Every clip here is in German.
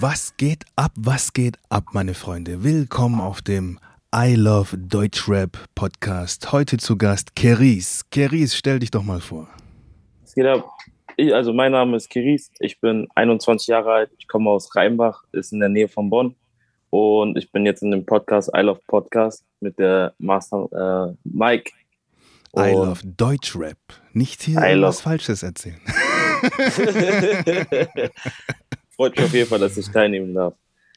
Was geht ab, was geht ab, meine Freunde? Willkommen auf dem I Love Deutschrap Podcast. Heute zu Gast Keris. Keris, stell dich doch mal vor. Was geht ab? Ich, also mein Name ist Keris, ich bin 21 Jahre alt, ich komme aus Rheinbach, ist in der Nähe von Bonn und ich bin jetzt in dem Podcast I Love Podcast mit der Master äh, Mike. I Love Deutschrap. Nicht hier I was Falsches erzählen. Freut mich auf jeden Fall, dass ich teilnehmen darf.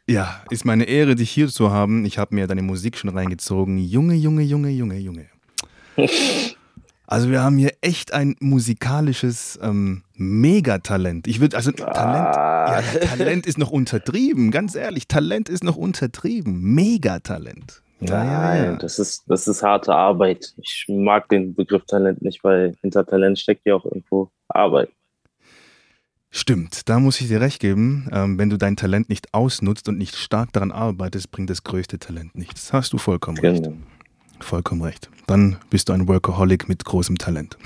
Ja, ist meine Ehre, dich hier zu haben. Ich habe mir deine Musik schon reingezogen. Junge, Junge, Junge, Junge, Junge. Also wir haben hier echt ein musikalisches ähm, Megatalent. Ich würde, also Talent, Ah. ja, Talent ist noch untertrieben, ganz ehrlich. Talent ist noch untertrieben. Megatalent. Ja, ja, Nein, ja. das ist, das ist harte Arbeit. Ich mag den Begriff Talent nicht, weil hinter Talent steckt ja auch irgendwo Arbeit. Stimmt, da muss ich dir recht geben. Ähm, wenn du dein Talent nicht ausnutzt und nicht stark daran arbeitest, bringt das größte Talent nichts. Hast du vollkommen recht. Genau. Vollkommen recht. Dann bist du ein Workaholic mit großem Talent.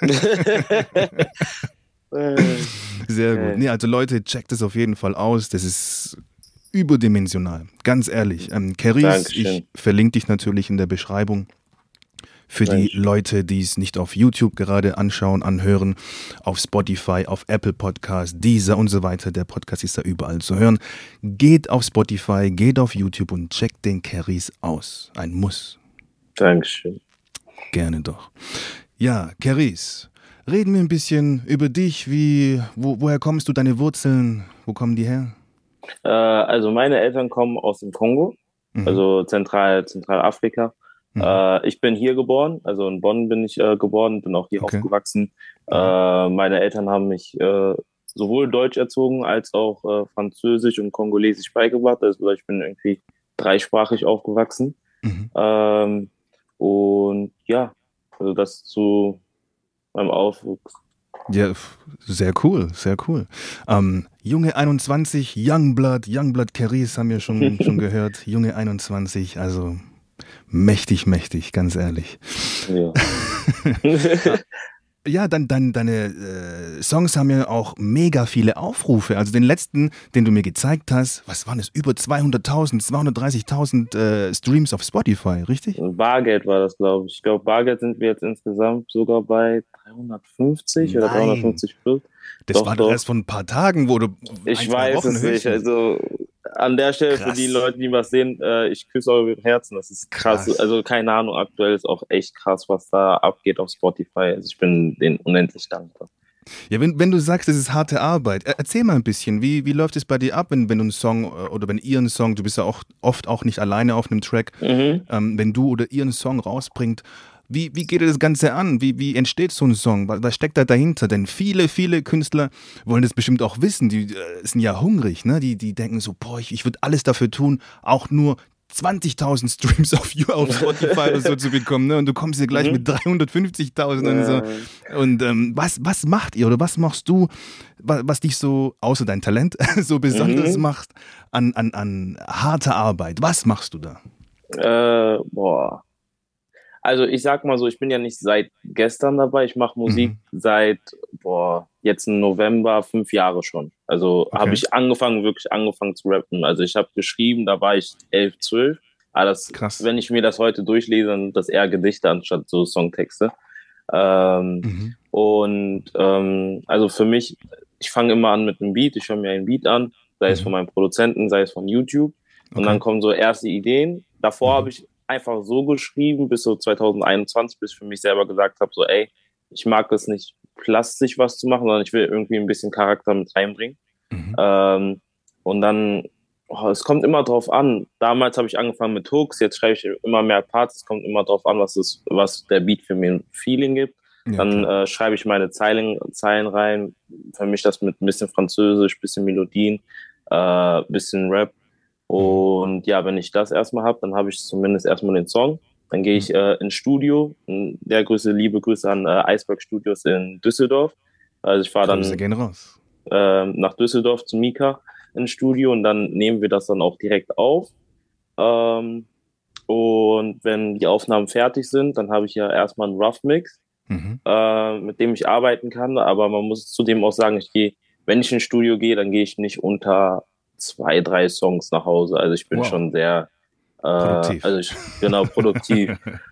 Sehr gut. Okay. Nee, also Leute, checkt es auf jeden Fall aus. Das ist überdimensional. Ganz ehrlich. Ähm, Dankeschön. ich verlinke dich natürlich in der Beschreibung. Für die Dankeschön. Leute, die es nicht auf YouTube gerade anschauen, anhören, auf Spotify, auf Apple Podcast, Deezer und so weiter. Der Podcast ist da überall zu hören. Geht auf Spotify, geht auf YouTube und checkt den Keris aus. Ein Muss. Dankeschön. Gerne doch. Ja, Keris, reden wir ein bisschen über dich. Wie, wo, woher kommst du, deine Wurzeln? Wo kommen die her? Äh, also meine Eltern kommen aus dem Kongo, Mhm. also Zentral, Zentralafrika. Mhm. Äh, ich bin hier geboren, also in Bonn bin ich äh, geboren, bin auch hier Okay. aufgewachsen. Äh, meine Eltern haben mich äh, sowohl Deutsch erzogen als auch äh, Französisch und Kongolesisch beigebracht. Also ich bin irgendwie dreisprachig aufgewachsen. Mhm. Ähm, und ja, also das zu meinem Aufwuchs. Ja, sehr cool, sehr cool. Ähm, Junge 21, Youngblood, Youngblood Keris haben wir schon, schon gehört. Junge 21, also mächtig, mächtig, ganz ehrlich. Ja. Ja, dann, dann deine äh, Songs haben ja auch mega viele Aufrufe. Also den letzten, den du mir gezeigt hast, was waren es? Über 200.000, 230.000 äh, Streams auf Spotify, richtig? Bargeld war das, glaube ich. Ich glaube, Bargeld sind wir jetzt insgesamt sogar bei 350 oder Nein. 350 plus. Das Doch, war doch erst vor ein paar Tagen, wo du. Ich weiß Wochen es nicht. Also an der Stelle Krass. für die Leute, die was sehen, äh, ich küsse eure Herzen. Das ist krass. Krass. Also keine Ahnung, aktuell ist auch echt krass, was da abgeht auf Spotify. Also ich bin denen unendlich dankbar. Ja, wenn, wenn du sagst, es ist harte Arbeit, er- erzähl mal ein bisschen, wie, wie läuft es bei dir ab, wenn, wenn du einen Song äh, oder wenn ihr einen Song, du bist ja auch oft auch nicht alleine auf einem Track, Mhm. ähm, wenn du oder ihr einen Song rausbringt, wie, wie geht das Ganze an? Wie, wie entsteht so ein Song? Was, was steckt da dahinter? Denn viele, viele Künstler wollen das bestimmt auch wissen. Die äh, sind ja hungrig, ne? Die, die denken so, boah, ich, ich würde alles dafür tun, auch nur 20.000 Streams auf, auf Spotify oder so zu bekommen. Ne? Und du kommst hier gleich Mhm. mit 350.000 und so. Und ähm, was, was macht ihr oder was machst du, was, was dich so, außer dein Talent, so besonders Mhm. macht an, an, an harter Arbeit? Was machst du da? Äh, boah. Also ich sag mal so, ich bin ja nicht seit gestern dabei. Ich mache Musik seit boah, jetzt im November fünf Jahre schon. Also Okay. habe ich angefangen, wirklich angefangen zu rappen. Also ich habe geschrieben, da war ich elf, zwölf. Aber das, Krass. wenn ich mir das heute durchlese, dann sind das eher Gedichte anstatt so Songtexte. Ähm, Mhm. und ähm, also für mich, ich fange immer an mit einem Beat, ich höre mir einen Beat an, sei es Mhm. von meinem Produzenten, sei es von YouTube. Und Okay. dann kommen so erste Ideen. Davor Mhm. habe ich einfach so geschrieben, bis so 2021, bis ich für mich selber gesagt habe, so ey, ich mag es nicht plastisch was zu machen, sondern ich will irgendwie ein bisschen Charakter mit reinbringen. Mhm. Ähm, und dann, oh, es kommt immer drauf an. Damals habe ich angefangen mit Hooks, jetzt schreibe ich immer mehr Parts. Es kommt immer drauf an, was, es, was der Beat für mir ein Feeling gibt. Ja, Dann äh, schreibe ich meine Zeilen, Zeilen rein, vermische das mit ein bisschen Französisch, bisschen Melodien, äh, bisschen Rap. Und ja, wenn ich das erstmal habe, dann habe ich zumindest erstmal den Song. Dann gehe ich äh, ins Studio. Der Grüße, liebe Grüße an äh, Iceberg Studios in Düsseldorf. Also ich fahre dann äh, nach Düsseldorf zu Mika ins Studio und dann nehmen wir das dann auch direkt auf. Ähm, und wenn die Aufnahmen fertig sind, dann habe ich ja erstmal einen Rough Mix, Mhm. äh, mit dem ich arbeiten kann. Aber man muss zudem auch sagen, ich gehe, wenn ich ins Studio gehe, dann gehe ich nicht unter zwei, drei Songs nach Hause. Also ich bin wow. schon sehr äh, produktiv. Also ich, genau, produktiv.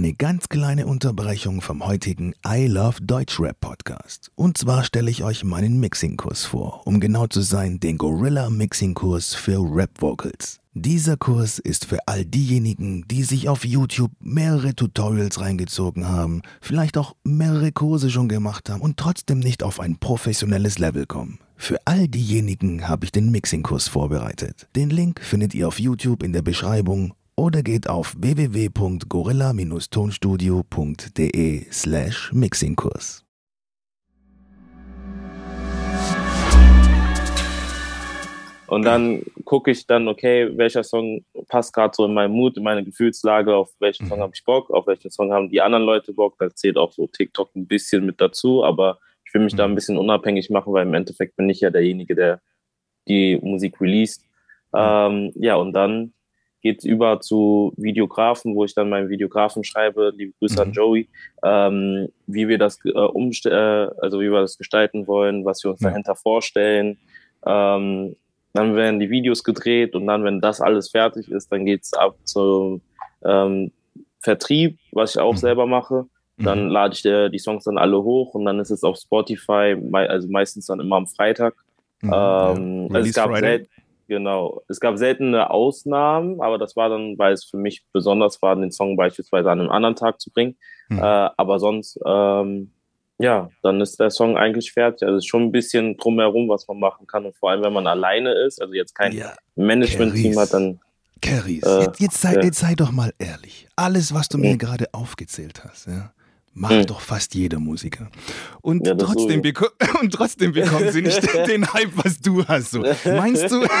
Eine ganz kleine Unterbrechung vom heutigen I Love Deutschrap Podcast. Und zwar stelle ich euch meinen Mixing-Kurs vor, um genau zu sein, den Gorilla Mixing-Kurs für Rap Vocals. Dieser Kurs ist für all diejenigen, die sich auf YouTube mehrere Tutorials reingezogen haben, vielleicht auch mehrere Kurse schon gemacht haben und trotzdem nicht auf ein professionelles Level kommen. Für all diejenigen habe ich den Mixing-Kurs vorbereitet. Den Link findet ihr auf YouTube in der Beschreibung oder geht auf www.gorilla-tonstudio.de slash Mixingkurs. Und dann gucke ich dann, okay, welcher Song passt gerade so in meinen Mut, in meine Gefühlslage, auf welchen Song mhm. habe ich Bock, auf welchen Song haben die anderen Leute Bock. Da zählt auch so TikTok ein bisschen mit dazu, aber ich will mich mhm. da ein bisschen unabhängig machen, weil im Endeffekt bin ich ja derjenige, der die Musik released. Mhm. Ähm, ja, und dann geht über zu Videografen, wo ich dann meinen Videografen schreibe, liebe Grüße mhm. an Joey, ähm, wie wir das äh, umste äh, also wie wir das gestalten wollen, was wir uns ja. dahinter vorstellen. Ähm, dann werden die Videos gedreht und dann, wenn das alles fertig ist, dann geht's ab zum ähm, Vertrieb, was ich auch mhm. selber mache. Dann mhm. lade ich der, die Songs dann alle hoch und dann ist es auf Spotify, also meistens dann immer am Freitag. Mhm, ähm, ja. also es gab Friday. Genau. Es gab seltene Ausnahmen, aber das war dann, weil es für mich besonders war, den Song beispielsweise an einem anderen Tag zu bringen. Mhm. Äh, aber sonst, ähm, ja, dann ist der Song eigentlich fertig. Also es ist schon ein bisschen drumherum, was man machen kann. Und vor allem, wenn man alleine ist, also jetzt kein ja, Management-Team hat, dann. Carries, äh, jetzt, jetzt, sei, ja. jetzt sei doch mal ehrlich. Alles, was du mir gerade aufgezählt hast, ja, Macht hm. doch fast jeder Musiker. Und, ja, trotzdem und trotzdem bekommen sie nicht den Hype, was du hast. So. Meinst du?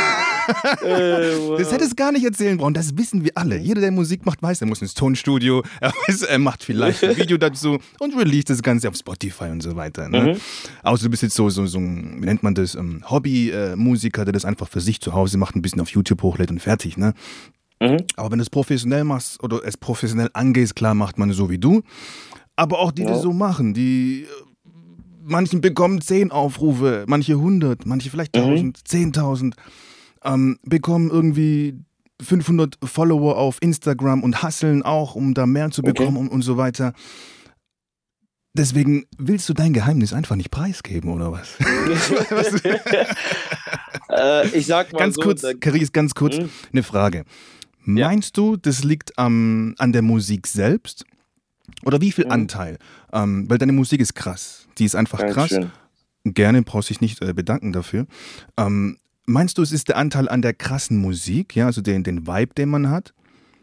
Das hättest du gar nicht erzählen brauchen. Das wissen wir alle. Jeder, der Musik macht, weiß, er muss ins Tonstudio, er, weiß, er macht vielleicht ein Video dazu und release das Ganze auf Spotify und so weiter. Ne? Mhm. Außer du bist jetzt so, so, so ein, wie nennt man das, um, Hobby-Musiker, der das einfach für sich zu Hause macht, ein bisschen auf YouTube hochlädt und fertig. Ne? Mhm. Aber wenn du es professionell machst oder es professionell angehst, klar macht man so wie du. Aber auch die, die so machen, die manchen bekommen zehn Aufrufe, manche hundert, manche vielleicht mhm. tausend, zehntausend, ähm, bekommen irgendwie 500 Follower auf Instagram und hasseln auch, um da mehr zu bekommen okay. und, und so weiter. Deswegen willst du dein Geheimnis einfach nicht preisgeben, oder was? äh, ich sag mal ganz so, kurz, Caris, ganz kurz mhm. eine Frage. Meinst ja. du, das liegt ähm, an der Musik selbst oder wie viel mhm. Anteil? Ähm, weil deine Musik ist krass. Die ist einfach Ganz krass. Schön. Gerne, brauchst dich nicht äh, bedanken dafür. Ähm, meinst du, es ist der Anteil an der krassen Musik, ja, also den, den Vibe, den man hat?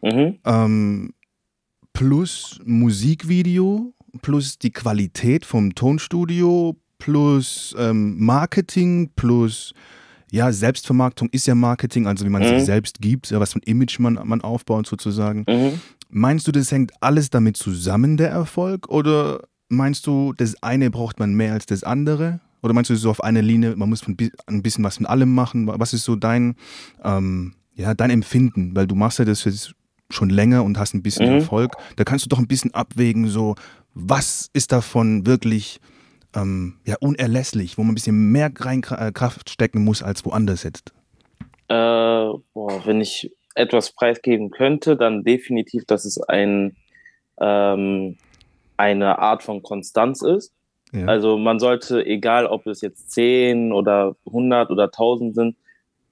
Mhm. Ähm, plus Musikvideo, plus die Qualität vom Tonstudio, plus ähm, Marketing, plus ja, Selbstvermarktung ist ja Marketing, also wie man mhm. sich selbst gibt, ja, was für ein Image man, man aufbaut sozusagen. Mhm. Meinst du, das hängt alles damit zusammen, der Erfolg? Oder meinst du, das eine braucht man mehr als das andere? Oder meinst du so auf einer Linie, man muss ein bisschen was von allem machen? Was ist so dein, ähm, ja, dein Empfinden? Weil du machst ja das jetzt schon länger und hast ein bisschen mhm. Erfolg. Da kannst du doch ein bisschen abwägen, so, was ist davon wirklich ähm, ja, unerlässlich, wo man ein bisschen mehr rein äh, Kraft stecken muss als woanders jetzt? Äh, boah, wenn ich etwas preisgeben könnte, dann definitiv, dass es ein, ähm, eine Art von Konstanz ist. Ja. Also man sollte, egal ob es jetzt 10 oder 100 oder 1000 sind,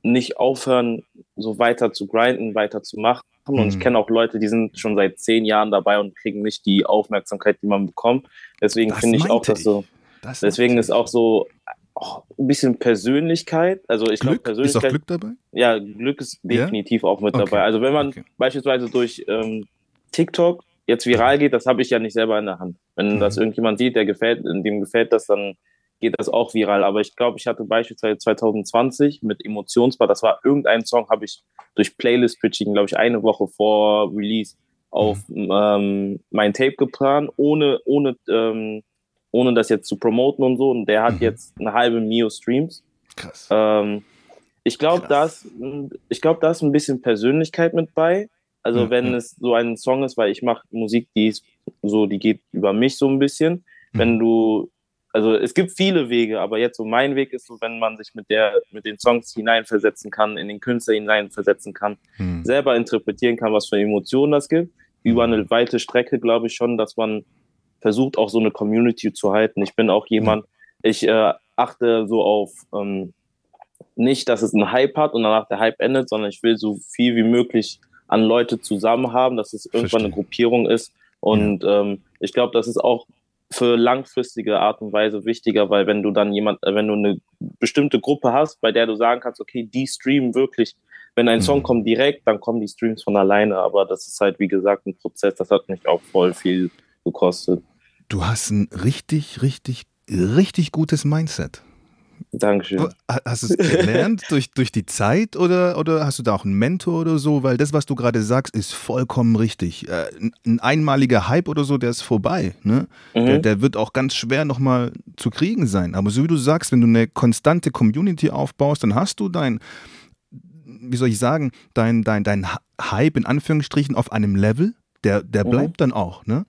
nicht aufhören, so weiter zu grinden, weiter zu machen. Mhm. Und ich mhm. kenne auch Leute, die sind schon seit zehn Jahren dabei und kriegen nicht die Aufmerksamkeit, die man bekommt. Deswegen finde ich auch, dass so, das deswegen ist auch so oh, ein bisschen Persönlichkeit. Also ich glaube Persönlichkeit. Ist auch Glück dabei? Ja, Glück ist definitiv ja? auch mit okay. dabei. Also wenn man okay. beispielsweise durch ähm, TikTok jetzt viral geht, das habe ich ja nicht selber in der Hand. Wenn mhm. das irgendjemand sieht, der gefällt, dem gefällt das, dann geht das auch viral. Aber ich glaube, ich hatte beispielsweise 2020 mit Emotionsbar, das war irgendein Song, habe ich durch Playlist-Pitching, glaube ich, eine Woche vor Release auf mhm. ähm, mein Tape geplant, ohne, ohne ähm, ohne das jetzt zu promoten und so. Und der hat mhm. jetzt eine halbe Mio Streams. Krass. Ähm, ich glaube, dass ich glaube, da ist ein bisschen Persönlichkeit mit bei. Also mhm. wenn es so ein Song ist, weil ich mache Musik, die ist so, die geht über mich so ein bisschen. Mhm. Wenn du also es gibt viele Wege, aber jetzt so mein Weg ist so, wenn man sich mit der, mit den Songs hineinversetzen kann, in den Künstler hineinversetzen kann, hm. selber interpretieren kann, was für Emotionen das gibt. Über eine weite Strecke glaube ich schon, dass man versucht, auch so eine Community zu halten. Ich bin auch jemand, ich äh, achte so auf ähm, nicht, dass es einen Hype hat und danach der Hype endet, sondern ich will so viel wie möglich an Leute zusammen haben, dass es irgendwann Verstehe. eine Gruppierung ist. Und ja. ähm, ich glaube, das ist auch für langfristige Art und Weise wichtiger, weil wenn du dann jemand, äh, wenn du eine bestimmte Gruppe hast, bei der du sagen kannst, okay, die streamen wirklich, wenn ein mhm. Song kommt direkt, dann kommen die Streams von alleine, aber das ist halt, wie gesagt, ein Prozess, das hat mich auch voll viel gekostet. Du hast ein richtig, richtig, richtig gutes Mindset. Dankeschön. Hast du es gelernt durch, durch die Zeit oder, oder hast du da auch einen Mentor oder so? Weil das, was du gerade sagst, ist vollkommen richtig. Äh, ein einmaliger Hype oder so, der ist vorbei. Ne? Mhm. Der, der wird auch ganz schwer nochmal zu kriegen sein. Aber so wie du sagst, wenn du eine konstante Community aufbaust, dann hast du dein, wie soll ich sagen, dein, dein, dein Hype in Anführungsstrichen auf einem Level, der, der mhm. bleibt mhm. dann auch. Ne?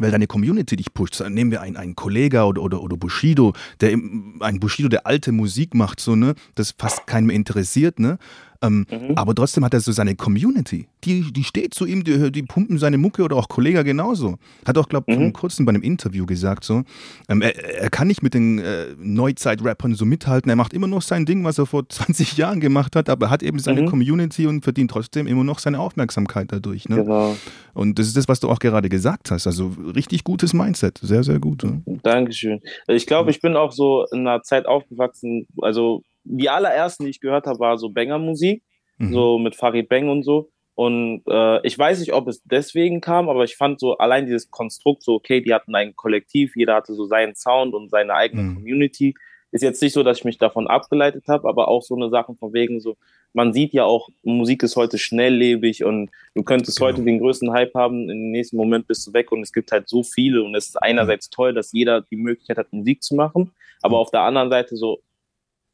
Weil deine Community dich pusht. Nehmen wir einen, einen Kollega oder, oder, oder Bushido, der ein Bushido, der alte Musik macht, so, ne, das fast keinen mehr interessiert, ne? Ähm, mhm. Aber trotzdem hat er so seine Community. Die, die steht zu ihm, die, die pumpen seine Mucke oder auch Kollege genauso. Hat auch, glaube ich, mhm. vor kurzem bei einem Interview gesagt, so, ähm, er, er, kann nicht mit den äh, Neuzeit-Rappern so mithalten. Er macht immer noch sein Ding, was er vor 20 Jahren gemacht hat, aber er hat eben seine mhm. Community und verdient trotzdem immer noch seine Aufmerksamkeit dadurch. Ne? Genau. Und das ist das, was du auch gerade gesagt hast. Also richtig gutes Mindset. Sehr, sehr gut. Ne? Dankeschön. Ich glaube, ich bin auch so in einer Zeit aufgewachsen, also die allerersten, die ich gehört habe, war so Banger-Musik, mhm. so mit Farid Bang und so. Und äh, ich weiß nicht, ob es deswegen kam, aber ich fand so allein dieses Konstrukt so, okay, die hatten ein Kollektiv, jeder hatte so seinen Sound und seine eigene mhm. Community. Ist jetzt nicht so, dass ich mich davon abgeleitet habe, aber auch so eine Sache von wegen so, man sieht ja auch, Musik ist heute schnelllebig und du könntest genau. heute den größten Hype haben, im nächsten Moment bist du weg und es gibt halt so viele und es ist einerseits mhm. toll, dass jeder die Möglichkeit hat, Musik zu machen, aber mhm. auf der anderen Seite so,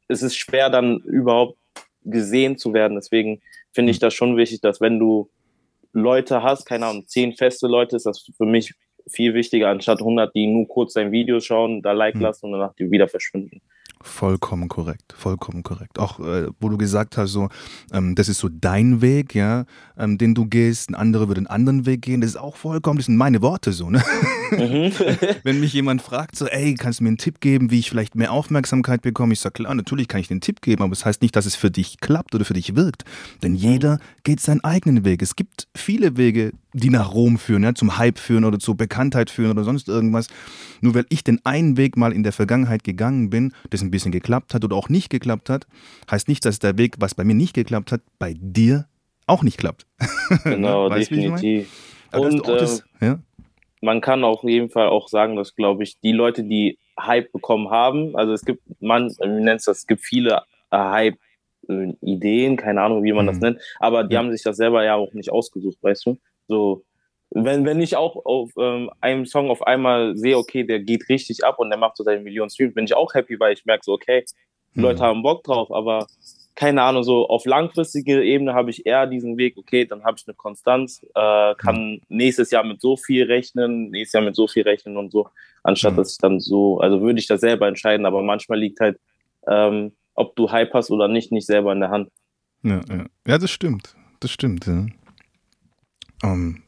es ist schwer, dann überhaupt gesehen zu werden. Deswegen finde ich das schon wichtig, dass wenn du Leute hast, keine Ahnung, zehn feste Leute, ist das für mich viel wichtiger, anstatt 100, die nur kurz dein Video schauen, da Like hm. lassen und danach die wieder verschwinden. Vollkommen korrekt, vollkommen korrekt. Auch äh, wo du gesagt hast, so, ähm, das ist so dein Weg, ja, ähm, den du gehst, ein anderer würde einen anderen Weg gehen, das ist auch vollkommen, das sind meine Worte so, ne? Mhm. Wenn mich jemand fragt, so, ey, kannst du mir einen Tipp geben, wie ich vielleicht mehr Aufmerksamkeit bekomme? Ich sage, klar, natürlich kann ich einen Tipp geben, aber es das heißt nicht, dass es für dich klappt oder für dich wirkt. Denn mhm. jeder geht seinen eigenen Weg. Es gibt viele Wege, die nach Rom führen, ja, zum Hype führen oder zur Bekanntheit führen oder sonst irgendwas. Nur weil ich den einen Weg mal in der Vergangenheit gegangen bin, das ein bisschen geklappt hat oder auch nicht geklappt hat, heißt nicht, dass der Weg, was bei mir nicht geklappt hat, bei dir auch nicht klappt. Genau, weißt, definitiv. Und das, ähm, ja? Man kann auf jeden Fall auch sagen, dass, glaube ich, die Leute, die Hype bekommen haben, also es gibt, man, nennt das, es gibt viele äh, Hype-Ideen, keine Ahnung, wie man mhm. das nennt, aber die haben sich das selber ja auch nicht ausgesucht, weißt du? So, wenn, wenn ich auch auf ähm, einem Song auf einmal sehe, okay, der geht richtig ab und der macht so seine Millionen Streams, bin ich auch happy, weil ich merke so, okay, die Leute mhm. haben Bock drauf, aber keine Ahnung, so auf langfristige Ebene habe ich eher diesen Weg, okay, dann habe ich eine Konstanz, äh, kann nächstes Jahr mit so viel rechnen, nächstes Jahr mit so viel rechnen und so, anstatt mhm. dass ich dann so, also würde ich das selber entscheiden, aber manchmal liegt halt, ähm, ob du Hype hast oder nicht, nicht selber in der Hand. Ja, ja. ja das stimmt, das stimmt, ja. Um,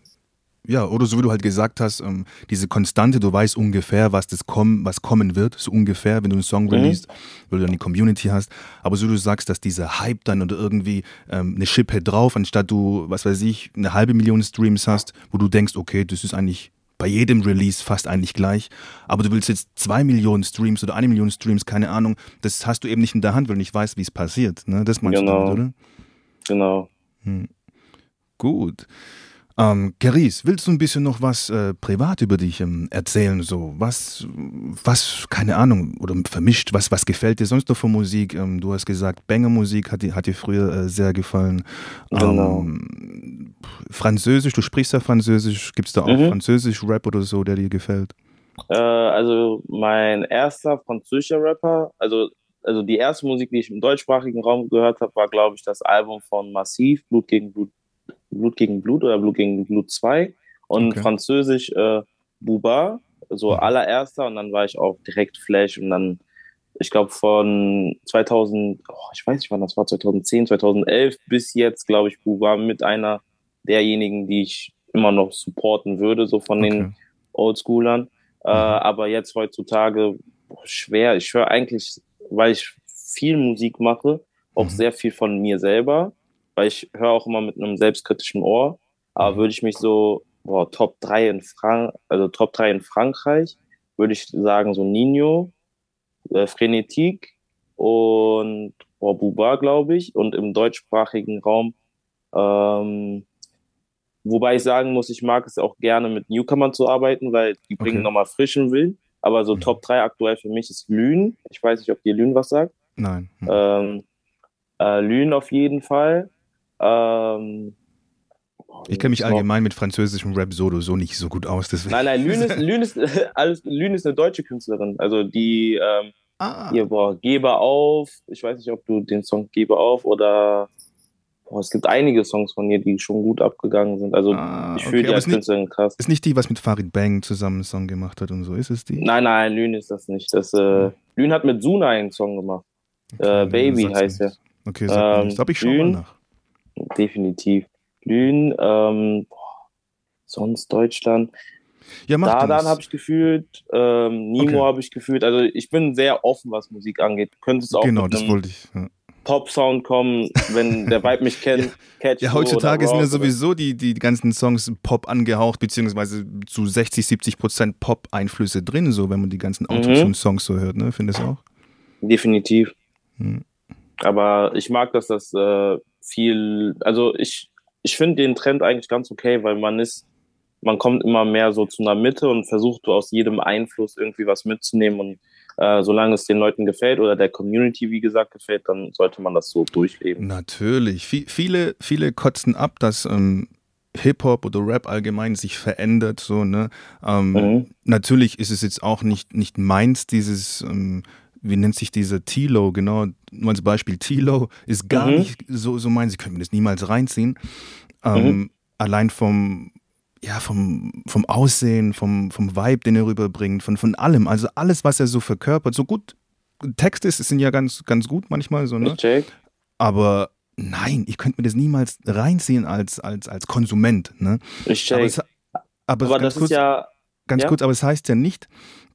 ja, oder so wie du halt gesagt hast, ähm, diese Konstante, du weißt ungefähr, was das kommen, was kommen wird, so ungefähr, wenn du einen Song mhm. releast, weil du dann die Community hast. Aber so wie du sagst, dass dieser Hype dann oder irgendwie ähm, eine Schippe drauf, anstatt du, was weiß ich, eine halbe Million Streams hast, wo du denkst, okay, das ist eigentlich bei jedem Release fast eigentlich gleich. Aber du willst jetzt zwei Millionen Streams oder eine Million Streams, keine Ahnung, das hast du eben nicht in der Hand, weil du nicht weißt, wie es passiert. Ne? Das meinst genau. du, oder? Genau. Hm. Gut. Ähm, Caris, willst du ein bisschen noch was äh, privat über dich ähm, erzählen? So, was, was, keine Ahnung, oder vermischt, was, was gefällt dir sonst noch von Musik? Ähm, du hast gesagt, Banger-Musik hat, hat dir früher äh, sehr gefallen. Genau. Ähm, Französisch, du sprichst ja Französisch. Gibt es da auch mhm. Französisch-Rap oder so, der dir gefällt? Äh, also, mein erster französischer Rapper, also also die erste Musik, die ich im deutschsprachigen Raum gehört habe, war, glaube ich, das Album von Massiv, Blut gegen Blut Blut gegen Blut oder Blut gegen Blut 2 und okay. französisch äh, Buba. so mhm. allererster und dann war ich auch direkt Flash und dann, ich glaube von 2000, oh, ich weiß nicht wann das war, 2010, 2011 bis jetzt, glaube ich, war mit einer derjenigen, die ich immer noch supporten würde, so von okay. den Oldschoolern. Äh, mhm. Aber jetzt heutzutage boah, schwer. Ich höre eigentlich, weil ich viel Musik mache, auch mhm. sehr viel von mir selber, weil ich höre auch immer mit einem selbstkritischen Ohr. Aber mhm. würde ich mich so, boah, Top 3 in Frank also Top 3 in Frankreich, würde ich sagen, so Nino, äh, Frenetik und boah, Buba, glaube ich. Und im deutschsprachigen Raum ähm, Wobei ich sagen muss, ich mag es auch gerne mit Newcomern zu arbeiten, weil die bringen okay. nochmal frischen Willen. Aber so mhm. Top 3 aktuell für mich ist Lünen. Ich weiß nicht, ob dir Lünen was sagt. Nein. Mhm. Ähm, äh, Lünen auf jeden Fall. Ähm, ich kenne mich allgemein mit französischem Rap solo so nicht so gut aus. Deswegen. Nein, nein, Lünen ist, Lünen ist, alles, Lünen ist eine deutsche Künstlerin. Also die, ähm, ah. hier, boah, Gebe auf. Ich weiß nicht, ob du den Song Gebe auf oder Boah, es gibt einige Songs von ihr, die schon gut abgegangen sind. Also ah, ich fühle okay, die als Künstlerin krass. Ist nicht die, was mit Farid Bang zusammen einen Song gemacht hat und so? Ist es die? Nein, nein, Lün ist das nicht. Das, äh, Lün hat mit Suna einen Song gemacht. Okay, äh, Baby heißt er. Okay, sag ähm, ich schon Lün, mal nach. Definitiv. Lün, ähm, boah, sonst Deutschland. Ja, mach Dadan habe ich gefühlt, ähm, Nimo okay. habe ich gefühlt. Also ich bin sehr offen, was Musik angeht. Könntest auch genau, das wollte ich. Ja. Pop-Sound kommen, wenn der Vibe mich kennt. Catch ja, heutzutage sind ja sowieso die, die ganzen Songs Pop angehaucht, beziehungsweise zu 60, 70 Prozent Pop-Einflüsse drin, so wenn man die ganzen mhm. Autotune-Songs so hört, ne? Findest du auch? Definitiv. Hm. Aber ich mag, dass das äh, viel, also ich, ich finde den Trend eigentlich ganz okay, weil man ist, man kommt immer mehr so zu einer Mitte und versucht aus jedem Einfluss irgendwie was mitzunehmen und äh, solange es den Leuten gefällt oder der Community, wie gesagt, gefällt, dann sollte man das so durchleben. Natürlich. V viele, viele kotzen ab, dass ähm, Hip-Hop oder Rap allgemein sich verändert. So, ne? Ähm, mhm. Natürlich ist es jetzt auch nicht, nicht meins, dieses. Ähm, wie nennt sich dieser Tilo, genau, nur als Beispiel, Tilo ist gar mhm. nicht so, so meins, ich könnte mir das niemals reinziehen. Ähm, mhm. Allein vom, ja, vom, vom Aussehen, vom, vom Vibe, den er rüberbringt, von, von allem. Also alles, was er so verkörpert. So gut Texte ist, sind ja ganz, ganz gut manchmal so, ne? Aber nein, ich könnte mir das niemals reinziehen als, als, als Konsument, ne? Ich check. Aber, es, aber, aber das kurz, ist ja. Ganz ja? kurz, aber es heißt ja nicht,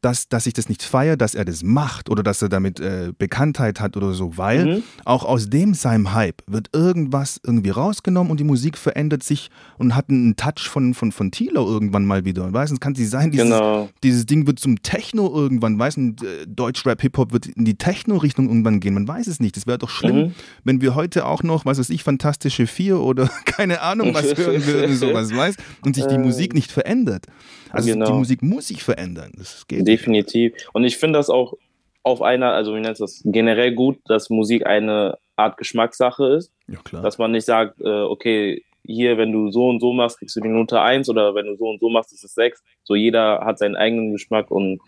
dass, dass ich das nicht feiere, dass er das macht oder dass er damit äh, Bekanntheit hat oder so, weil mhm. auch aus dem seinem Hype wird irgendwas irgendwie rausgenommen und die Musik verändert sich und hat einen Touch von, von, von Tilo irgendwann mal wieder. Weißt du, es kann sie sein, dieses, genau. dieses Ding wird zum Techno irgendwann, weißt du, äh, Deutschrap, Hip-Hop wird in die Techno-Richtung irgendwann gehen, man weiß es nicht. Es wäre doch schlimm, mhm. wenn wir heute auch noch, was weiß ich, Fantastische Vier oder keine Ahnung was hören würden, sowas, weißt und sich die äh. Musik nicht verändert. Also genau. die Musik muss sich verändern. Das geht Definitiv. Und ich finde das auch auf einer, also wie nennt das, generell gut, dass Musik eine Art Geschmackssache ist. Ja, klar. Dass man nicht sagt, äh, okay, hier, wenn du so und so machst, kriegst du die Note 1 oder wenn du so und so machst, ist es 6. So jeder hat seinen eigenen Geschmack und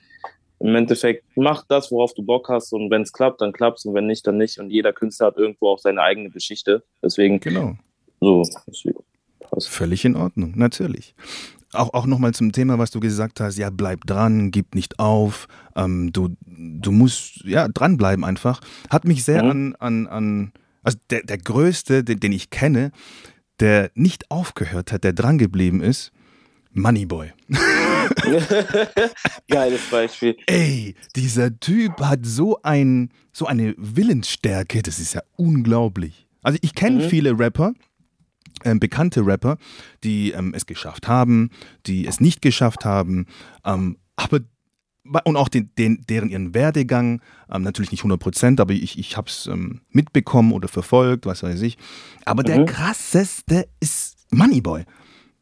im Endeffekt mach das, worauf du Bock hast und wenn es klappt, dann klappt und wenn nicht, dann nicht. Und jeder Künstler hat irgendwo auch seine eigene Geschichte. Deswegen, genau. so. Völlig in Ordnung, natürlich auch, auch nochmal zum Thema, was du gesagt hast, ja, bleib dran, gib nicht auf, ähm, du, du musst, ja, dranbleiben einfach. Hat mich sehr mhm. an, an, an, also der, der größte, den, den ich kenne, der nicht aufgehört hat, der drangeblieben ist, Moneyboy. Geiles Beispiel. Ey, dieser Typ hat so ein, so eine Willensstärke, das ist ja unglaublich. Also ich kenne mhm. viele Rapper, ähm, bekannte Rapper, die ähm, es geschafft haben, die es nicht geschafft haben, ähm, aber und auch den, den, deren ihren Werdegang, ähm, natürlich nicht 100 Prozent, aber ich, ich habe es ähm, mitbekommen oder verfolgt, was weiß ich. Aber mhm. der krasseste ist Moneyboy.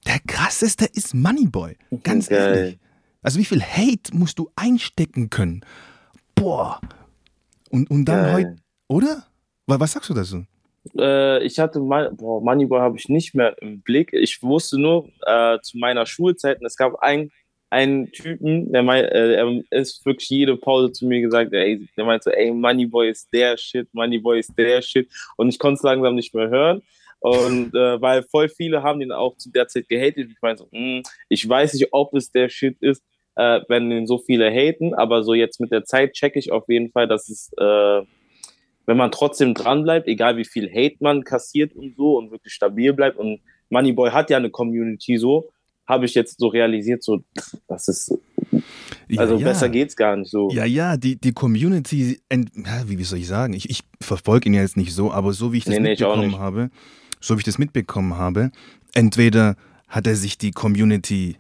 Der krasseste ist Moneyboy. Ganz Geil. ehrlich. Also wie viel Hate musst du einstecken können? Boah. Und, und dann heute, oder? Was sagst du dazu? Äh, ich hatte boah, Moneyboy habe ich nicht mehr im Blick. Ich wusste nur äh, zu meiner Schulzeit, es gab einen, einen Typen, der, mein, äh, ist wirklich jede Pause zu mir gesagt, ey, der meinte so, ey, Moneyboy ist der Shit, Moneyboy ist der Shit. Und ich konnte es langsam nicht mehr hören. Und äh, weil voll viele haben den auch zu der Zeit gehatet. Ich meine so, mh, hm, ich weiß nicht, ob es der Shit ist. äh, wenn ihn so viele haten, aber so jetzt mit der Zeit checke ich auf jeden Fall, dass es, äh, wenn man trotzdem dran bleibt, egal wie viel Hate man kassiert und so und wirklich stabil bleibt und Moneyboy hat ja eine Community so, habe ich jetzt so realisiert, so, das ist, also ja, ja. besser geht's gar nicht so. Ja, ja, die, die Community, wie, soll ich sagen, ich, ich verfolge ihn ja jetzt nicht so, aber so wie ich das nee, mitbekommen nee, habe, so wie ich das mitbekommen habe, entweder hat er sich die Community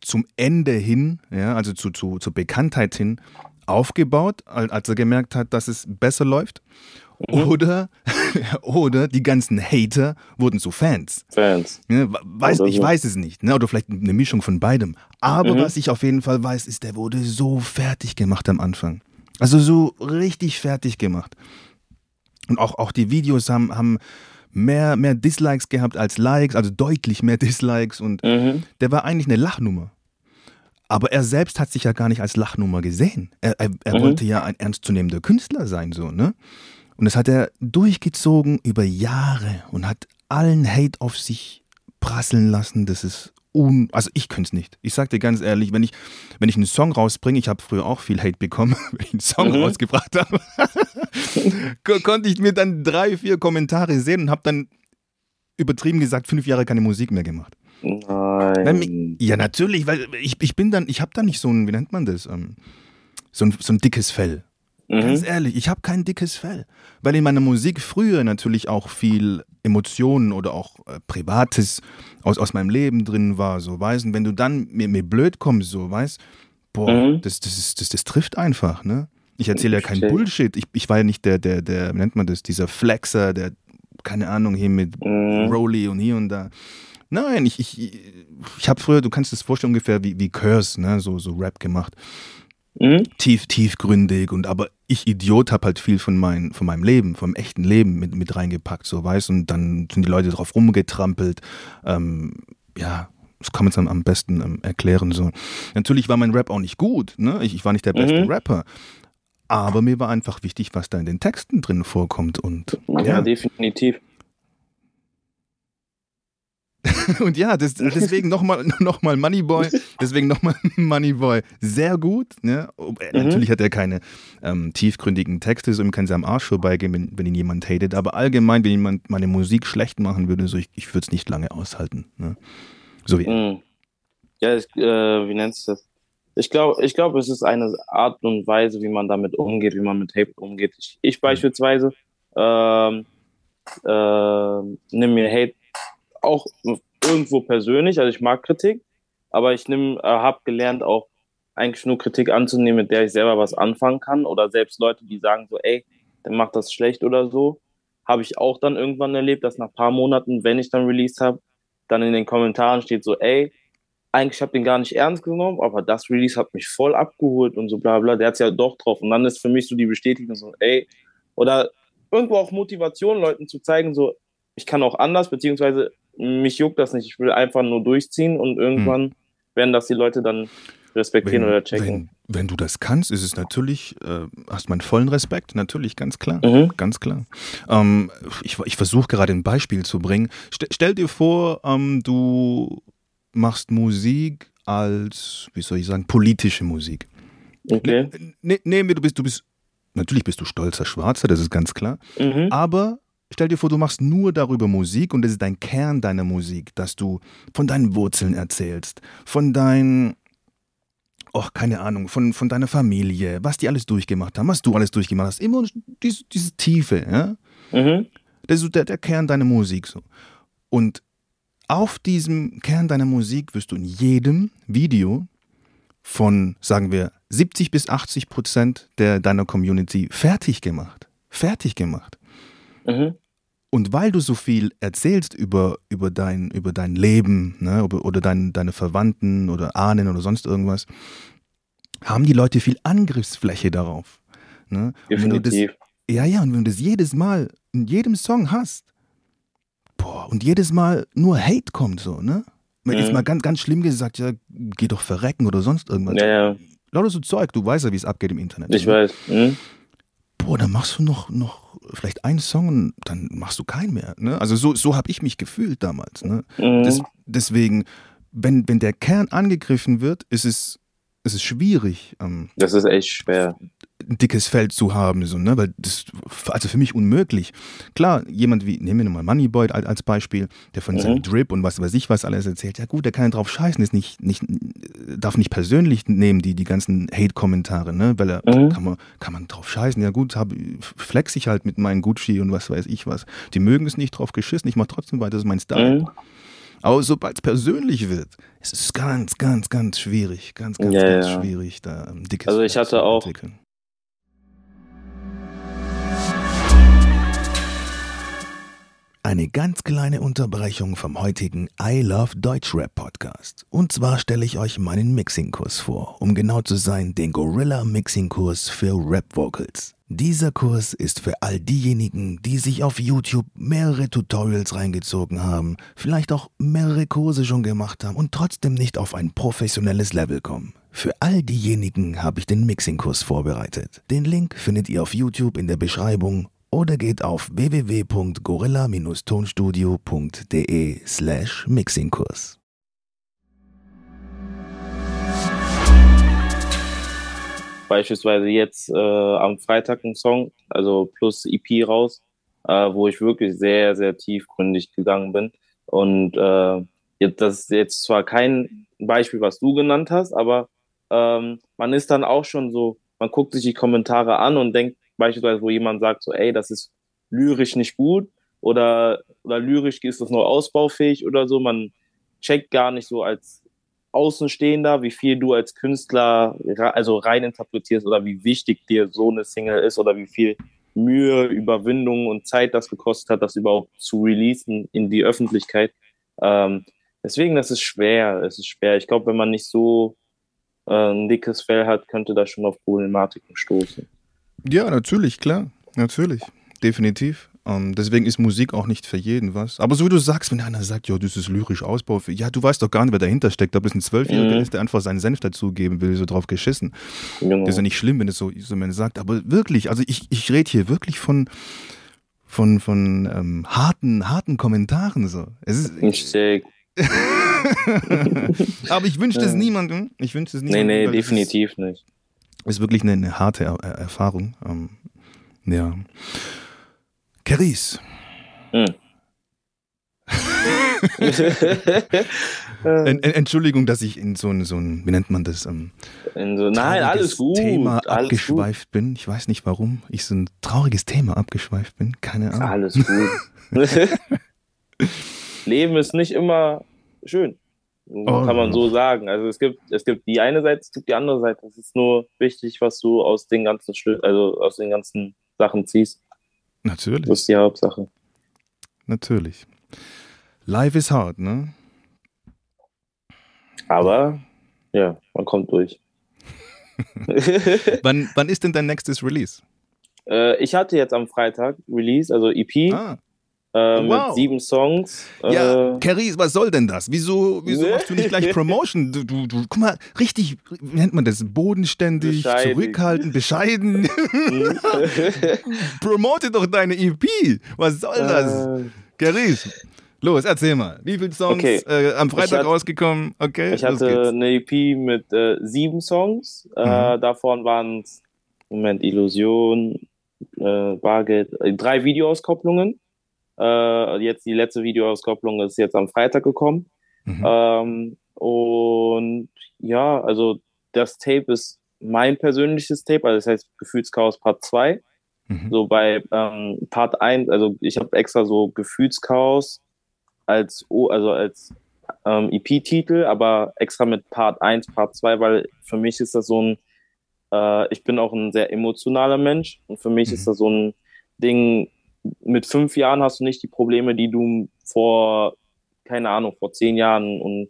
zum Ende hin, ja, also zu, zu, zur Bekanntheit hin, aufgebaut, als er gemerkt hat, dass es besser läuft. Mhm. Oder, oder die ganzen Hater wurden zu Fans. Fans. Ja, weiß, ich weiß es nicht. Ne? Oder vielleicht eine Mischung von beidem. Aber mhm. was ich auf jeden Fall weiß, ist, der wurde so fertig gemacht am Anfang. Also so richtig fertig gemacht. Und auch, auch die Videos haben, haben mehr, mehr Dislikes gehabt als Likes, also deutlich mehr Dislikes. Und mhm. der war eigentlich eine Lachnummer. Aber er selbst hat sich ja gar nicht als Lachnummer gesehen. Er, er, er mhm. wollte ja ein ernstzunehmender Künstler sein, so, ne? Und das hat er durchgezogen über Jahre und hat allen Hate auf sich prasseln lassen. Das ist un. Also ich könnte es nicht. Ich sag dir ganz ehrlich, wenn ich, wenn ich einen Song rausbringe, ich habe früher auch viel Hate bekommen, wenn ich einen Song mhm. rausgebracht habe, konnte ich mir dann drei, vier Kommentare sehen und habe dann übertrieben gesagt fünf Jahre keine Musik mehr gemacht. Nein. ja, natürlich, weil ich, ich bin dann, ich habe da nicht so ein, wie nennt man das, ähm, so, ein, so ein dickes Fell. Mhm. Ganz ehrlich, ich habe kein dickes Fell. Weil in meiner Musik früher natürlich auch viel Emotionen oder auch äh, Privates aus, aus meinem Leben drin war, so weißt Und wenn du dann mir, mir blöd kommst, so weißt boah, mhm. das, das, ist, das, das trifft einfach, ne? Ich erzähle ja keinen Bullshit. Ich, ich war ja nicht der, der, der, wie nennt man das, dieser Flexer, der, keine Ahnung, hier mit mhm. Rolly und hier und da. Nein, ich, ich, ich habe früher, du kannst es vorstellen, ungefähr wie, wie Curse, ne, so, so Rap gemacht. Mhm. Tief, tiefgründig und aber ich Idiot habe halt viel von, mein, von meinem Leben, vom echten Leben mit, mit reingepackt, so weißt und dann sind die Leute drauf rumgetrampelt. Ähm, ja, das kann man es am besten ähm, erklären. So. Natürlich war mein Rap auch nicht gut, ne? ich, ich war nicht der beste mhm. Rapper. Aber mir war einfach wichtig, was da in den Texten drin vorkommt. Und, ja, ja definitiv. Und ja, das, deswegen nochmal noch mal Moneyboy, deswegen nochmal Moneyboy. Sehr gut. Ne? Mhm. Natürlich hat er keine ähm, tiefgründigen Texte, so ihm kann sie am Arsch vorbeigehen, wenn, wenn ihn jemand hatet. Aber allgemein, wenn jemand meine Musik schlecht machen würde, so ich, ich würde es nicht lange aushalten. Ne? So wie. Mhm. Ja, ich, äh, wie nennt sich das? Ich glaube, ich glaub, es ist eine Art und Weise, wie man damit umgeht, wie man mit Hate umgeht. Ich, ich mhm. beispielsweise ähm, äh, nehme mir Hate auch irgendwo persönlich, also ich mag Kritik, aber ich äh, habe gelernt auch eigentlich nur Kritik anzunehmen, mit der ich selber was anfangen kann oder selbst Leute, die sagen so, ey, der macht das schlecht oder so, habe ich auch dann irgendwann erlebt, dass nach paar Monaten, wenn ich dann released habe, dann in den Kommentaren steht so, ey, eigentlich habe den gar nicht ernst genommen, aber das Release hat mich voll abgeholt und so bla bla, der hat's ja doch drauf. Und dann ist für mich so die Bestätigung so, ey, oder irgendwo auch Motivation, Leuten zu zeigen, so, ich kann auch anders, beziehungsweise mich juckt das nicht. Ich will einfach nur durchziehen und irgendwann hm. werden das die Leute dann respektieren wenn, oder checken. Wenn, wenn, du das kannst, ist es natürlich, äh, hast meinen vollen Respekt, natürlich, ganz klar. Mhm. Ganz klar. Ähm, ich ich versuche gerade ein Beispiel zu bringen. St stell dir vor, ähm, du machst Musik als, wie soll ich sagen, politische Musik. Okay. Ne, ne, nee, du bist, du bist, natürlich bist du stolzer Schwarzer, das ist ganz klar. Mhm. Aber Stell dir vor, du machst nur darüber Musik und das ist dein Kern deiner Musik, dass du von deinen Wurzeln erzählst, von deinen, ach, keine Ahnung, von, von deiner Familie, was die alles durchgemacht haben, was du alles durchgemacht hast. Immer diese, diese Tiefe, ja. Mhm. Das ist der, der Kern deiner Musik so. Und auf diesem Kern deiner Musik wirst du in jedem Video von, sagen wir, 70 bis 80 Prozent der, deiner Community fertig gemacht. Fertig gemacht. Mhm. Und weil du so viel erzählst über, über, dein, über dein Leben ne, oder dein, deine Verwandten oder Ahnen oder sonst irgendwas, haben die Leute viel Angriffsfläche darauf. Ne? Definitiv. Das, ja, ja, und wenn du das jedes Mal in jedem Song hast, boah, und jedes Mal nur Hate kommt so, ne? Mhm. Jetzt mal ganz, ganz schlimm gesagt, ja, geh doch verrecken oder sonst irgendwas. Ja, ja. Lauter so Zeug, du weißt ja, wie es abgeht im Internet. Ich ne? weiß. Mhm. Boah, dann machst du noch, noch vielleicht einen Song und dann machst du keinen mehr. Ne? Also so, so habe ich mich gefühlt damals. Ne? Mhm. Des, deswegen, wenn, wenn der Kern angegriffen wird, ist es es ist schwierig. Ähm, das ist echt schwer. Ein dickes Feld zu haben, so, ne? Weil das, also für mich unmöglich. Klar, jemand wie, nehmen wir nochmal Moneyboy als, Beispiel, der von mhm. seinem Drip und was weiß ich was alles erzählt. Ja gut, der kann ja drauf scheißen, ist nicht, nicht, darf nicht persönlich nehmen, die, die ganzen Hate-Kommentare, ne? Weil er, mhm. kann man, kann man drauf scheißen. Ja gut, hab, flex ich halt mit meinen Gucci und was weiß ich was. Die mögen es nicht drauf geschissen, ich mach trotzdem weiter, das ist mein Style. Mhm. Aber sobald es persönlich wird, ist es ganz, ganz, ganz schwierig. Ganz, ganz, ja, ganz ja. schwierig, da ein dickes Also ich hatte auch. Entwickeln. Eine ganz kleine Unterbrechung vom heutigen I Love Deutschrap Podcast. Und zwar stelle ich euch meinen Mixing-Kurs vor, um genau zu sein, den Gorilla Mixing-Kurs für Rap Vocals. Dieser Kurs ist für all diejenigen, die sich auf YouTube mehrere Tutorials reingezogen haben, vielleicht auch mehrere Kurse schon gemacht haben und trotzdem nicht auf ein professionelles Level kommen. Für all diejenigen habe ich den Mixing-Kurs vorbereitet. Den Link findet ihr auf YouTube in der Beschreibung oder geht auf www.gorilla-tonstudio.de slash Mixingkurs. Beispielsweise jetzt äh, am Freitag ein Song, also plus EP raus, äh, wo ich wirklich sehr, sehr tiefgründig gegangen bin. Und äh, jetzt, das ist jetzt zwar kein Beispiel, was du genannt hast, aber ähm, man ist dann auch schon so, man guckt sich die Kommentare an und denkt beispielsweise, wo jemand sagt so, ey, das ist lyrisch nicht gut oder, oder lyrisch ist das noch ausbaufähig oder so. Man checkt gar nicht so als Außenstehender, wie viel du als Künstler also rein interpretierst oder wie wichtig dir so eine Single ist oder wie viel Mühe, Überwindung und Zeit das gekostet hat, das überhaupt zu releasen in die Öffentlichkeit. Ähm, deswegen, das ist schwer. Es ist schwer. Ich glaube, wenn man nicht so äh, ein dickes Fell hat, könnte das schon auf Problematiken stoßen. Ja, natürlich, klar. Natürlich. Definitiv. Ähm, deswegen ist Musik auch nicht für jeden was. Aber so wie du sagst, wenn einer sagt, ja, das ist lyrisch Ausbau, ja, du weißt doch gar nicht, wer dahinter steckt. Ob es ein Zwölfjähriger mhm. ist, der einfach seinen Senf dazugeben will, so drauf geschissen. Genau. Das ist ja nicht schlimm, wenn es so, so man sagt. Aber wirklich, also ich, ich rede hier wirklich von, von, von ähm, harten, harten Kommentaren. So. Es ist, ich Aber ich wünsche es niemandem. Ich wünsche es niemandem. Nee, nee, definitiv ist, nicht. Ist wirklich eine, eine harte er Erfahrung. Ähm, ja. Keris. Hm. Entschuldigung, dass ich in so ein, so ein wie nennt man das? Ähm, so, nein, alles gut. Thema alles abgeschweift gut. bin. Ich weiß nicht warum. Ich so ein trauriges Thema abgeschweift bin. Keine Ahnung. Alles gut. Leben ist nicht immer schön. Oh. Kann man so sagen. Also es gibt, es gibt die eine Seite, es gibt die andere Seite. Es ist nur wichtig, was du aus den ganzen, also aus den ganzen Sachen ziehst. Natürlich. Das ist die Hauptsache. Natürlich. Live ist hart, ne? Aber ja, man kommt durch. wann, wann ist denn dein nächstes Release? Äh, ich hatte jetzt am Freitag Release, also EP. Ah. Äh, wow. Mit sieben Songs. Ja, äh, Caris, was soll denn das? Wieso, wieso machst du nicht gleich Promotion? Du, du, du, guck mal, richtig, wie nennt man das? Bodenständig, bescheiden. zurückhaltend, bescheiden. Promote doch deine EP. Was soll das? Äh, Caris, los, erzähl mal. Wie viele Songs okay. äh, am Freitag hatte, rausgekommen? Okay, ich hatte eine EP mit äh, sieben Songs. Äh, mhm. davon waren es, Moment, Illusion, äh, Bargeld, drei Videoauskopplungen. Äh, jetzt die letzte Videoauskopplung ist jetzt am Freitag gekommen. Mhm. Ähm, und ja, also das Tape ist mein persönliches Tape, also das heißt Gefühlschaos Part 2. Mhm. So bei ähm, Part 1, also ich habe extra so Gefühlschaos als, also als ähm, EP-Titel, aber extra mit Part 1, Part 2, weil für mich ist das so ein, äh, ich bin auch ein sehr emotionaler Mensch und für mich mhm. ist das so ein Ding, mit fünf Jahren hast du nicht die Probleme, die du vor, keine Ahnung, vor zehn Jahren und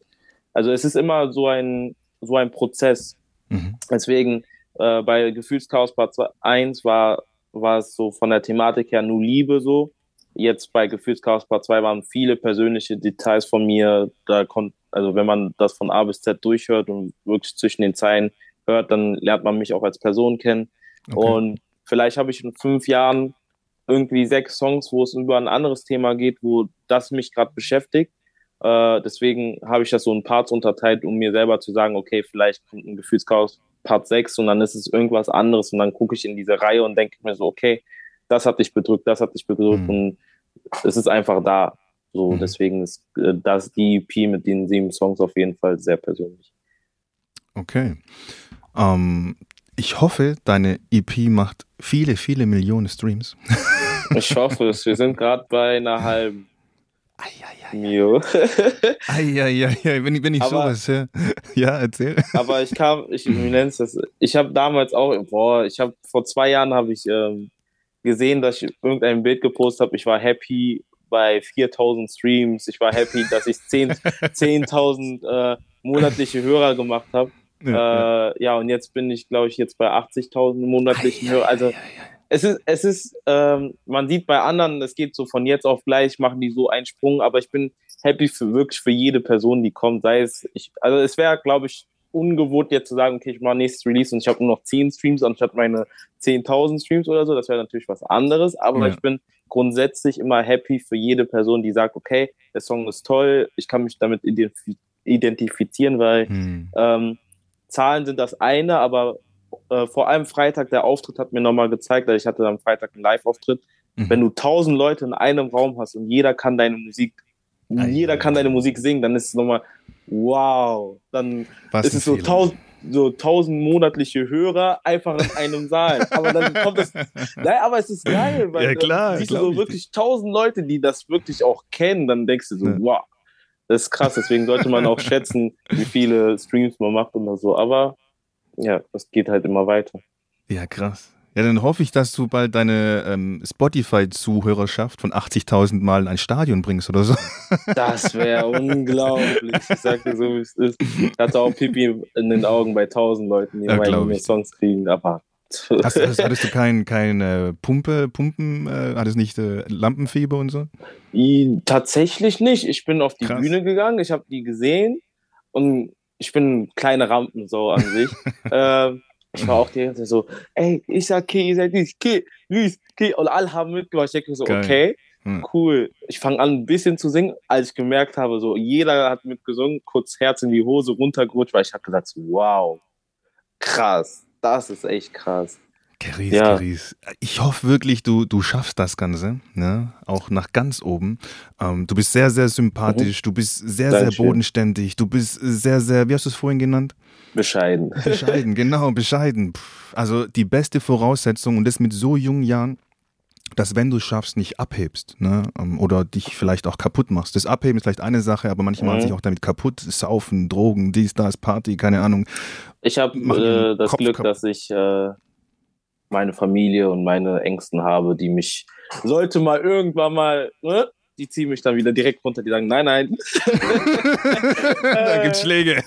also es ist immer so ein, so ein Prozess. Mhm. Deswegen äh, bei Gefühlschaos Part 1 war, war es so von der Thematik her nur Liebe so. Jetzt bei Gefühlschaos Part 2 waren viele persönliche Details von mir. Da kommt, also wenn man das von A bis Z durchhört und wirklich zwischen den Zeilen hört, dann lernt man mich auch als Person kennen. Okay. Und vielleicht habe ich in fünf Jahren irgendwie sechs Songs, wo es über ein anderes Thema geht, wo das mich gerade beschäftigt. Äh, deswegen habe ich das so in Parts unterteilt, um mir selber zu sagen, okay, vielleicht kommt ein Gefühlschaos Part 6 und dann ist es irgendwas anderes und dann gucke ich in diese Reihe und denke mir so, okay, das hat dich bedrückt, das hat dich bedrückt mhm. und es ist einfach da. So, mhm. deswegen ist äh, das die EP mit den sieben Songs auf jeden Fall sehr persönlich. Okay. Ähm, ich hoffe, deine EP macht viele, viele Millionen Streams. Ich hoffe es. Wir sind gerade bei einer halben. Mio. Eieiei, wenn ich, wenn ich aber, sowas höre. Ja, erzähl. Aber ich kam, ich, wie nennst das? Ich habe damals auch, boah, ich habe vor zwei Jahren habe ich ähm, gesehen, dass ich irgendein Bild gepostet habe. Ich war happy bei 4000 Streams. Ich war happy, dass ich 10.000 10 äh, monatliche Hörer gemacht habe. Ja, äh, ja, und jetzt bin ich, glaube ich, jetzt bei 80.000 monatlichen Hörer. Also, es ist, es ist, ähm, man sieht bei anderen, es geht so von jetzt auf gleich, machen die so einen Sprung, aber ich bin happy für wirklich für jede Person, die kommt, sei es, ich, also es wäre, glaube ich, ungewohnt jetzt zu sagen, okay, ich mache nächstes Release und ich habe nur noch 10 Streams anstatt meine 10.000 Streams oder so, das wäre natürlich was anderes, aber ja. ich bin grundsätzlich immer happy für jede Person, die sagt, okay, der Song ist toll, ich kann mich damit identifizieren, weil hm. ähm, Zahlen sind das eine, aber äh, vor allem Freitag, der Auftritt hat mir nochmal gezeigt, ich hatte am Freitag einen Live-Auftritt. Mhm. Wenn du tausend Leute in einem Raum hast und jeder kann deine Musik, Nein, jeder kann deine Musik singen, dann ist es nochmal, wow. Dann Was ist es so tausend, so tausend monatliche Hörer einfach in einem Saal. Aber dann kommt es. Nein, aber es ist geil, weil ja, klar, siehst du so wirklich tausend Leute, die das wirklich auch kennen, dann denkst du so, ja. wow. Das ist krass, deswegen sollte man auch schätzen, wie viele Streams man macht oder so. Aber ja, es geht halt immer weiter. Ja, krass. Ja, dann hoffe ich, dass du bald deine ähm, Spotify-Zuhörerschaft von 80.000 Mal in ein Stadion bringst oder so. Das wäre unglaublich. Ich sag dir so, wie es ist. Ich hatte auch Pipi in den Augen bei 1000 Leuten, die ja, meine Songs kriegen, aber. Hast, hast, hattest du kein, kein äh, Pumpe, Pumpen, äh, hattest nicht äh, Lampenfieber und so? I, tatsächlich nicht. Ich bin auf die Krass. Bühne gegangen, ich habe die gesehen und ich bin kleine Rampen so an sich. ähm, ich war auch die ganze Zeit so, ey, ich sag K, ihr seid nicht K, Luis, K. Und alle haben mitgemacht. Ich denke so, Geil. okay, hm. cool. Ich fange an, ein bisschen zu singen, als ich gemerkt habe, so, jeder hat mitgesungen, kurz Herz in die Hose runtergerutscht, weil ich habe gesagt, wow, krass, das ist echt krass. Caris, ja. Caris. Ich hoffe wirklich, du, du schaffst das Ganze, ne? auch nach ganz oben. Ähm, du bist sehr, sehr sympathisch, mhm. du bist sehr, Dankeschön. sehr bodenständig, du bist sehr, sehr, wie hast du es vorhin genannt? Bescheiden. Bescheiden, genau, bescheiden. Also die beste Voraussetzung und das mit so jungen Jahren, dass wenn du es schaffst, nicht abhebst ne? Ähm, oder dich vielleicht auch kaputt machst. Das Abheben ist vielleicht eine Sache, aber manchmal mhm. sich auch damit kaputt. Saufen, Drogen, dies, das, Party, keine Ahnung. Ich habe äh, das Kopf, Glück, dass ich äh, meine Familie und meine Ängsten habe, die mich, sollte mal irgendwann mal, ne? die ziehen mich dann wieder direkt runter, die sagen, nein, nein. da gibt's Schläge.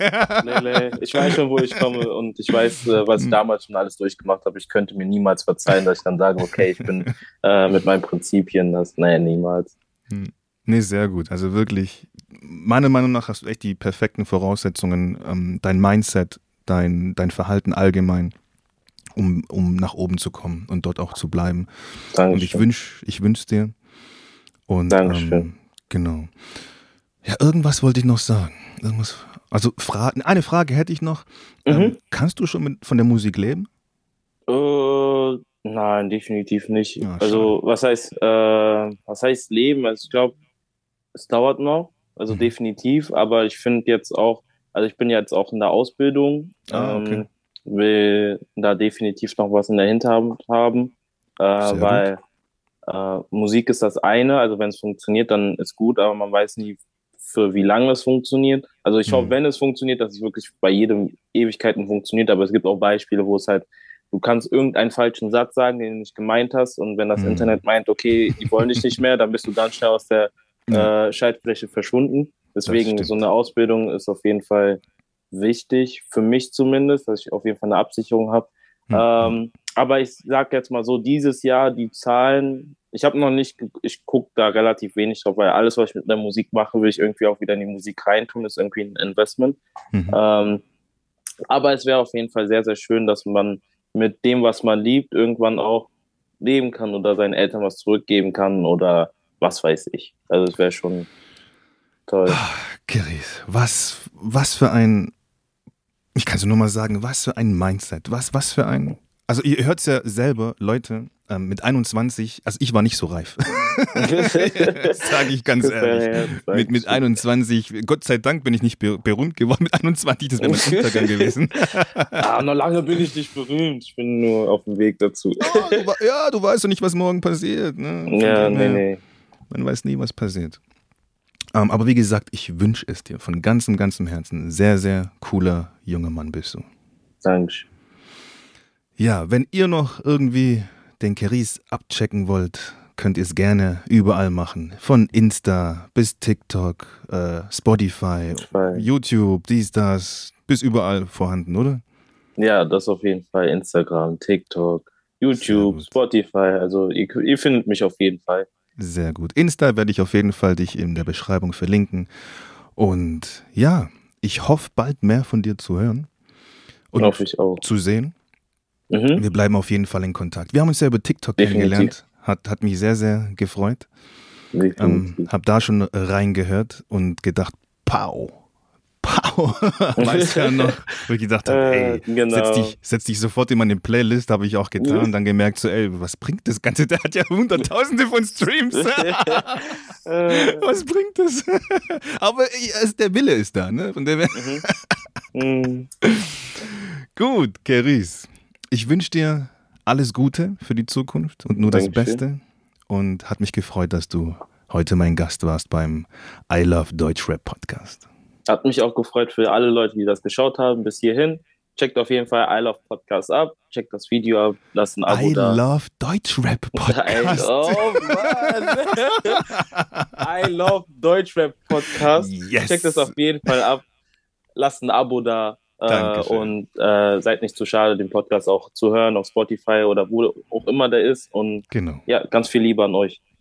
nee, nee, ich weiß schon, wo ich komme und ich weiß, äh, was ich hm. damals schon alles durchgemacht habe. Ich könnte mir niemals verzeihen, dass ich dann sage, okay, ich bin äh, mit meinen Prinzipien, das, nein, niemals. Hm. Nee, sehr gut. Also wirklich, meiner Meinung nach hast du echt die perfekten Voraussetzungen, ähm, dein Mindset, dein, dein Verhalten allgemein um, um nach oben zu kommen und dort auch zu bleiben. Dankeschön. Und ich wünsche ich wünsch dir. Und, Dankeschön. Ähm, genau. Ja, irgendwas wollte ich noch sagen. Irgendwas, also Fra eine Frage hätte ich noch. Ähm, mhm. Ähm, kannst du schon mit, von der Musik leben? Äh, nein, definitiv nicht. Ja, also was heißt, äh, was heißt leben? Also ich glaube, es dauert noch, also mhm. definitiv, aber ich finde jetzt auch, also ich bin jetzt auch in der Ausbildung. Ah, okay. ähm, will da definitiv noch was in der Hinterhand haben, äh, weil äh, Musik ist das eine, also wenn es funktioniert, dann ist gut, aber man weiß nie, für wie lange es funktioniert. Also ich mhm. hoffe, wenn es funktioniert, dass es wirklich bei jedem Ewigkeiten funktioniert, aber es gibt auch Beispiele, wo es halt, du kannst irgendeinen falschen Satz sagen, den du nicht gemeint hast und wenn das mhm. Internet meint, okay, die wollen dich nicht mehr, dann bist du ganz schnell aus der äh, Schaltfläche verschwunden. Deswegen so eine Ausbildung ist auf jeden Fall wichtig, für mich zumindest, dass ich auf jeden Fall eine Absicherung habe. Mhm. Ähm, aber ich sage jetzt mal so, dieses Jahr die Zahlen, ich habe noch nicht, ich gucke da relativ wenig drauf, weil alles, was ich mit der Musik mache, will ich irgendwie auch wieder in die Musik reintun, ist irgendwie ein Investment. Mhm. Ähm, aber es wäre auf jeden Fall sehr, sehr schön, dass man mit dem, was man liebt, irgendwann auch leben kann oder seinen Eltern was zurückgeben kann oder was weiß ich. Also es wäre schon Toll. Ah, Kiris, was, was für ein, ich kann es nur mal sagen, was für ein Mindset, was, was für ein, also ihr hört es ja selber, Leute, ähm, mit 21, also ich war nicht so reif. das sage ich ganz ehrlich. Mit, mit 21, Gott sei Dank bin ich nicht berühmt geworden mit 21, das wäre mein Untergang gewesen. ah, noch lange bin ich nicht berühmt, ich bin nur auf dem Weg dazu. ja, du, ja, du weißt doch nicht, was morgen passiert. Ne? Ja, nee, nee. Man weiß nie, was passiert. Ähm, aber wie gesagt, ich wünsche es dir von ganzem, ganzem Herzen. Sehr, sehr cooler junger Mann bist du. Danke. Ja, wenn ihr noch irgendwie den Keris abchecken wollt, könnt ihr es gerne überall machen. Von Insta bis TikTok, äh, Spotify, Spotify, YouTube, dies, das, bis überall vorhanden, oder? Ja, das auf jeden Fall. Instagram, TikTok, YouTube, Spotify. Also ihr, ihr findet mich auf jeden Fall. Sehr gut. Insta werde ich auf jeden Fall dich in der Beschreibung verlinken. Und ja, ich hoffe bald mehr von dir zu hören und hoffe ich auch. zu sehen. Mhm. Wir bleiben auf jeden Fall in Kontakt. Wir haben uns ja über TikTok Definitiv. kennengelernt. Hat, hat mich sehr, sehr gefreut. Ähm, hab da schon reingehört und gedacht, pow, Pow, weißt ja noch, wo ich gedacht habe, äh, ey, genau. setz, dich, setz dich sofort in meine Playlist, habe ich auch getan und dann gemerkt, so, ey, was bringt das Ganze? Der hat ja hunderttausende von Streams. was bringt das? Aber der Wille ist da, ne? Von der mhm. mhm. Gut, Keris, ich wünsche dir alles Gute für die Zukunft und nur Dankeschön. das Beste und hat mich gefreut, dass du heute mein Gast warst beim I Love Deutschrap Podcast. Hat mich auch gefreut für alle Leute, die das geschaut haben bis hierhin. Checkt auf jeden Fall I Love Podcast ab. Checkt das Video ab. Lasst ein Abo I da. I Love Deutschrap Podcast. oh Mann. I Love Deutschrap Podcast. Yes. Checkt das auf jeden Fall ab. Lasst ein Abo da. Äh, und äh, seid nicht zu schade, den Podcast auch zu hören auf Spotify oder wo auch immer der ist. Und genau. ja, ganz viel Liebe an euch.